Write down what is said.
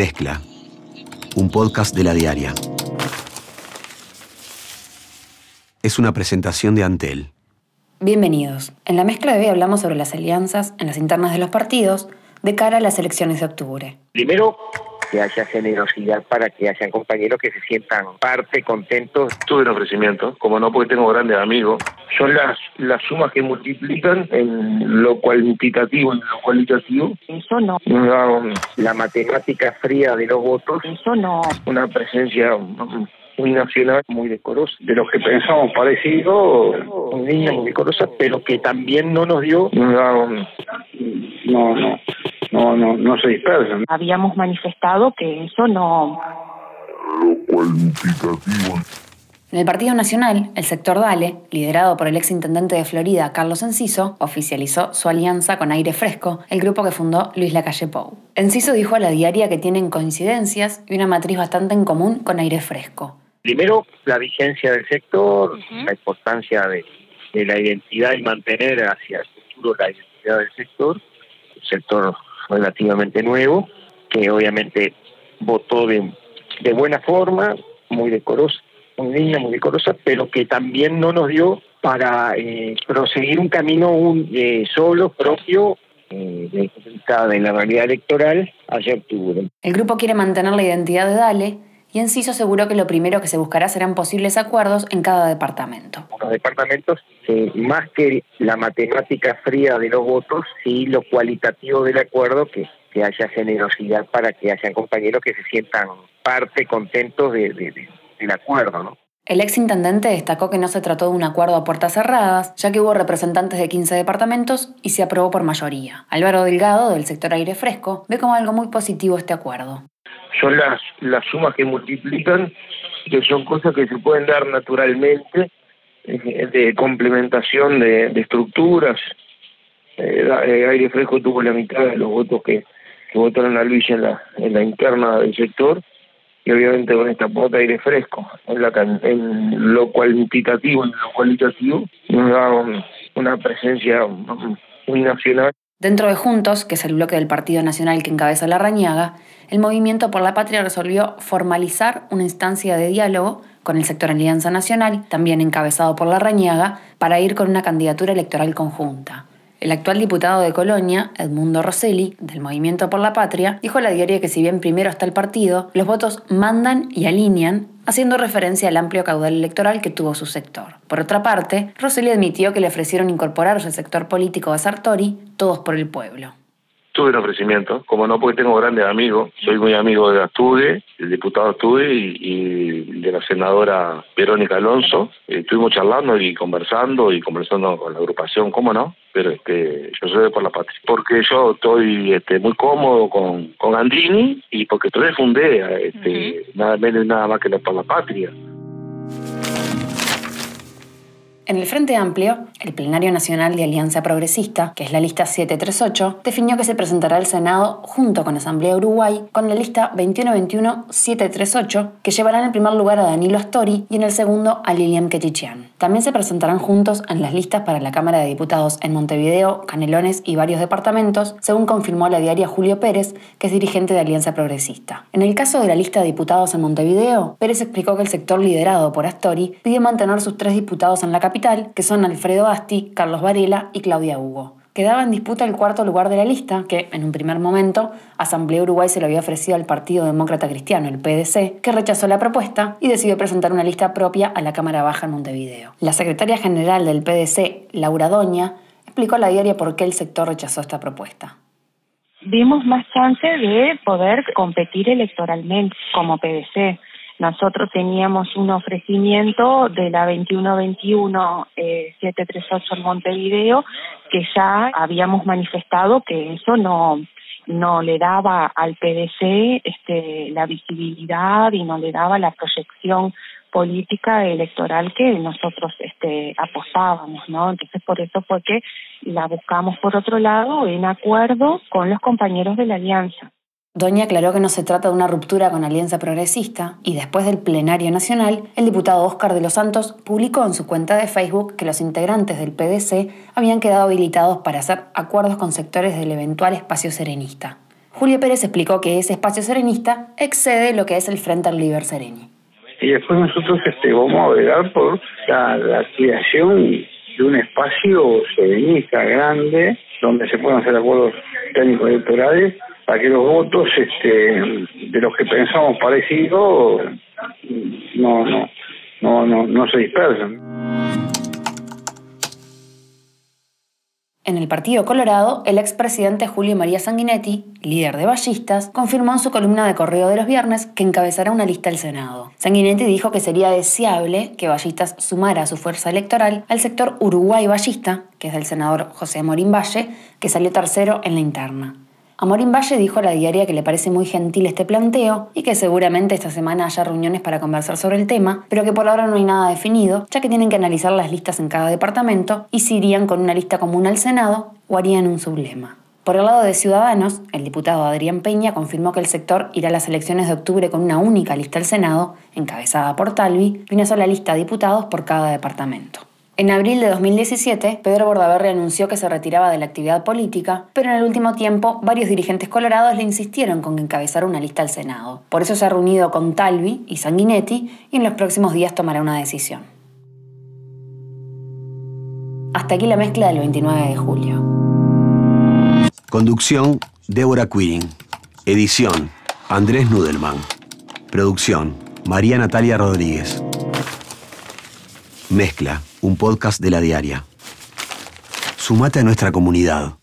Mezcla, un podcast de la diaria. Es una presentación de Antel. Bienvenidos. En la mezcla de hoy hablamos sobre las alianzas en las internas de los partidos de cara a las elecciones de octubre. Primero, que haya generosidad para que hayan compañeros que se sientan parte, contentos. Tuve un ofrecimiento, como no porque tengo grandes amigos. Son las, las sumas que multiplican en lo cualitativo y lo cualitativo. Eso no. La matemática fría de los votos. Eso no. Una presencia muy nacional, muy decorosa, de los que pensamos parecido, muy linda, muy decorosa, pero que también no nos dio, no, no, no, no, no se dispersan. Habíamos manifestado que eso no. En el Partido Nacional, el sector Dale, liderado por el ex intendente de Florida, Carlos Enciso, oficializó su alianza con Aire Fresco, el grupo que fundó Luis Lacalle Pou. Enciso dijo a la diaria que tienen coincidencias y una matriz bastante en común con Aire Fresco. Primero, la vigencia del sector, la importancia de, de la identidad y mantener hacia el futuro la identidad del sector, un sector relativamente nuevo, que obviamente votó de, de buena forma, muy decorosa, muy linda, muy decorosa, pero que también no nos dio para eh, proseguir un camino un, eh, solo, propio, eh, de, de la realidad electoral hacia octubre. El grupo quiere mantener la identidad de Dale y Enciso aseguró que lo primero que se buscará serán posibles acuerdos en cada departamento. Los departamentos, eh, más que la matemática fría de los votos, sí lo cualitativo del acuerdo, que, que haya generosidad para que hayan compañeros que se sientan parte, contentos de, de, de, del acuerdo, ¿no? El ex intendente destacó que no se trató de un acuerdo a puertas cerradas, ya que hubo representantes de 15 departamentos y se aprobó por mayoría. Álvaro Delgado, del sector aire fresco, ve como algo muy positivo este acuerdo son las, las sumas que multiplican, que son cosas que se pueden dar naturalmente, eh, de complementación de, estructuras. Eh, eh, aire fresco tuvo la mitad de los votos que, que votaron a Luis en la, en la interna del sector, y obviamente con esta cuota aire fresco, en, la, en lo cualitativo y lo cualitativo, nos da una presencia muy nacional. Dentro de Juntos, que es el bloque del Partido Nacional que encabeza la Rañaga, el Movimiento por la Patria resolvió formalizar una instancia de diálogo con el sector Alianza Nacional, también encabezado por la Rañaga, para ir con una candidatura electoral conjunta. El actual diputado de Colonia, Edmundo Rosselli, del Movimiento por la Patria, dijo a la diaria que si bien primero está el partido, los votos mandan y alinean, haciendo referencia al amplio caudal electoral que tuvo su sector. Por otra parte, Rosselli admitió que le ofrecieron incorporarse al sector político de Sartori, todos por el pueblo tuve un ofrecimiento, como no porque tengo grandes amigos, soy muy amigo de Astude, el diputado Astude y, y de la senadora Verónica Alonso, eh, estuvimos charlando y conversando y conversando con la agrupación, cómo no, pero este yo soy de por la patria, porque yo estoy este muy cómodo con, con Andrini y porque todavía fundé este, uh -huh. nada menos y nada más que la por la patria. En el Frente Amplio, el Plenario Nacional de Alianza Progresista, que es la lista 738, definió que se presentará al Senado junto con Asamblea Uruguay con la lista 2121-738, que llevará en el primer lugar a Danilo Astori y en el segundo a Lilian Ketichian. También se presentarán juntos en las listas para la Cámara de Diputados en Montevideo, Canelones y varios departamentos, según confirmó la diaria Julio Pérez, que es dirigente de Alianza Progresista. En el caso de la lista de diputados en Montevideo, Pérez explicó que el sector liderado por Astori pidió mantener sus tres diputados en la capital que son Alfredo Asti, Carlos Varela y Claudia Hugo. Quedaba en disputa el cuarto lugar de la lista, que, en un primer momento, Asamblea Uruguay se lo había ofrecido al Partido Demócrata Cristiano, el PDC, que rechazó la propuesta y decidió presentar una lista propia a la Cámara Baja en Montevideo. La secretaria general del PDC, Laura Doña, explicó a la diaria por qué el sector rechazó esta propuesta. Vimos más chance de poder competir electoralmente como PDC nosotros teníamos un ofrecimiento de la 2121 eh, 738 en Montevideo que ya habíamos manifestado que eso no no le daba al PDC este la visibilidad y no le daba la proyección política electoral que nosotros este apostábamos, ¿no? Entonces por eso fue que la buscamos por otro lado en acuerdo con los compañeros de la alianza. Doña aclaró que no se trata de una ruptura con Alianza Progresista y después del plenario nacional, el diputado Óscar de los Santos publicó en su cuenta de Facebook que los integrantes del PDC habían quedado habilitados para hacer acuerdos con sectores del eventual espacio serenista. Julio Pérez explicó que ese espacio serenista excede lo que es el Frente al Liber Sereni. Y después nosotros este, vamos a velar por la, la creación de un espacio serenista grande donde se puedan hacer acuerdos técnicos electorales para que los votos este, de los que pensamos parecido no, no, no, no, no se dispersen. En el Partido Colorado, el expresidente Julio María Sanguinetti, líder de ballistas, confirmó en su columna de correo de los viernes que encabezará una lista al Senado. Sanguinetti dijo que sería deseable que Ballistas sumara su fuerza electoral al sector Uruguay Ballista, que es del senador José Morín Valle, que salió tercero en la interna. Amorín Valle dijo a la diaria que le parece muy gentil este planteo y que seguramente esta semana haya reuniones para conversar sobre el tema, pero que por ahora no hay nada definido, ya que tienen que analizar las listas en cada departamento y si irían con una lista común al Senado o harían un sublema. Por el lado de Ciudadanos, el diputado Adrián Peña confirmó que el sector irá a las elecciones de octubre con una única lista al Senado, encabezada por Talvi, y una sola lista de diputados por cada departamento. En abril de 2017, Pedro Bordaberry anunció que se retiraba de la actividad política, pero en el último tiempo varios dirigentes colorados le insistieron con que encabezara una lista al Senado. Por eso se ha reunido con Talvi y Sanguinetti y en los próximos días tomará una decisión. Hasta aquí la mezcla del 29 de julio. Conducción, Débora Quirin. Edición, Andrés Nudelman. Producción, María Natalia Rodríguez. Mezcla, un podcast de la diaria. Sumate a nuestra comunidad.